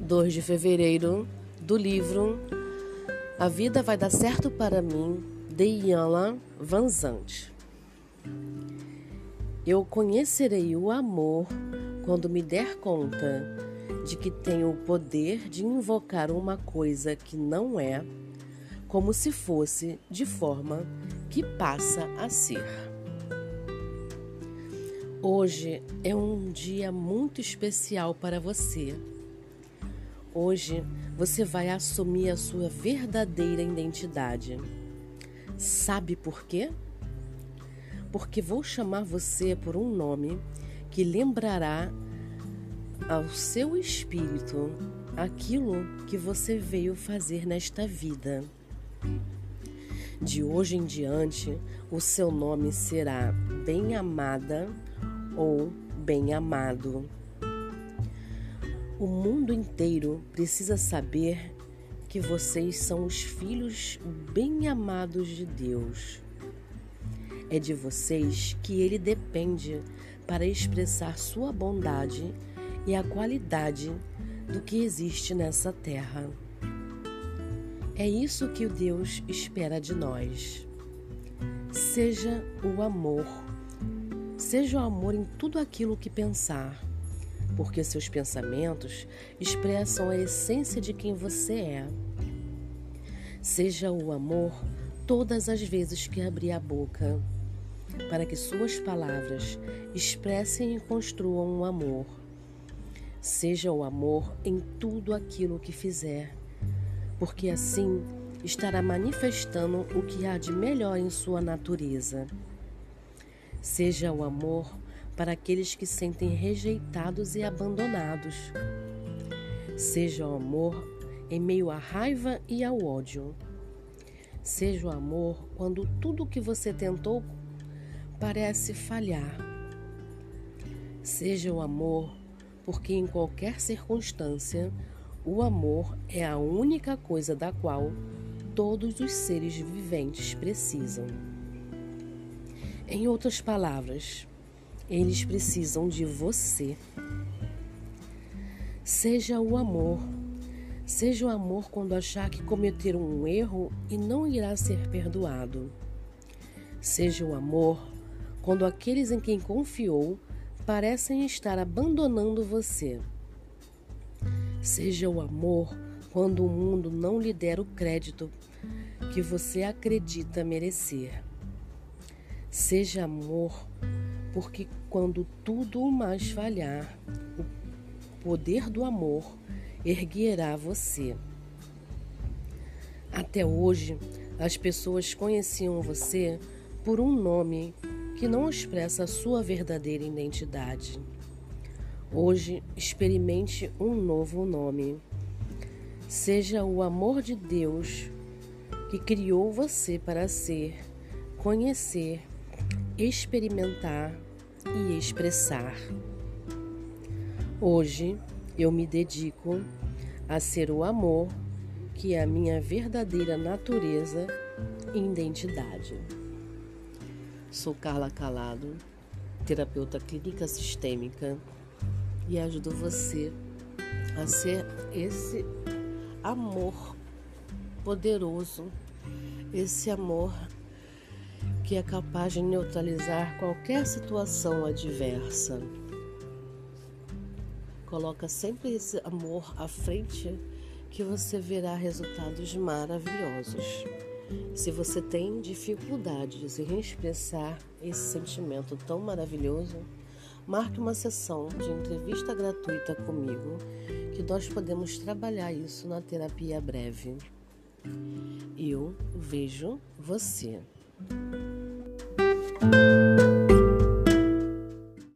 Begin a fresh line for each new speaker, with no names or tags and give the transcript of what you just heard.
2 de fevereiro, do livro A Vida Vai Dar Certo para Mim, de Iana Vanzante. Eu conhecerei o amor quando me der conta de que tenho o poder de invocar uma coisa que não é, como se fosse de forma que passa a ser. Hoje é um dia muito especial para você. Hoje você vai assumir a sua verdadeira identidade. Sabe por quê? Porque vou chamar você por um nome que lembrará ao seu espírito aquilo que você veio fazer nesta vida. De hoje em diante, o seu nome será bem-amada ou bem-amado. O mundo inteiro precisa saber que vocês são os filhos bem-amados de Deus. É de vocês que ele depende para expressar sua bondade e a qualidade do que existe nessa terra. É isso que o Deus espera de nós. Seja o amor. Seja o amor em tudo aquilo que pensar, porque seus pensamentos expressam a essência de quem você é. Seja o amor todas as vezes que abrir a boca, para que suas palavras expressem e construam o um amor. Seja o amor em tudo aquilo que fizer porque assim estará manifestando o que há de melhor em sua natureza. Seja o amor para aqueles que sentem rejeitados e abandonados. Seja o amor em meio à raiva e ao ódio. Seja o amor quando tudo o que você tentou parece falhar. Seja o amor porque em qualquer circunstância o amor é a única coisa da qual todos os seres viventes precisam. Em outras palavras, eles precisam de você. Seja o amor. Seja o amor quando achar que cometeram um erro e não irá ser perdoado. Seja o amor quando aqueles em quem confiou parecem estar abandonando você. Seja o amor quando o mundo não lhe der o crédito que você acredita merecer. Seja amor, porque quando tudo mais falhar, o poder do amor erguerá você. Até hoje, as pessoas conheciam você por um nome que não expressa a sua verdadeira identidade. Hoje experimente um novo nome. Seja o amor de Deus que criou você para ser, conhecer, experimentar e expressar. Hoje eu me dedico a ser o amor que é a minha verdadeira natureza e identidade. Sou Carla Calado, terapeuta clínica sistêmica e ajudo você a ser esse amor poderoso, esse amor que é capaz de neutralizar qualquer situação adversa. Coloca sempre esse amor à frente que você verá resultados maravilhosos. Se você tem dificuldades em expressar esse sentimento tão maravilhoso, marque uma sessão de entrevista gratuita comigo, que nós podemos trabalhar isso na terapia breve. Eu vejo você. Thank you.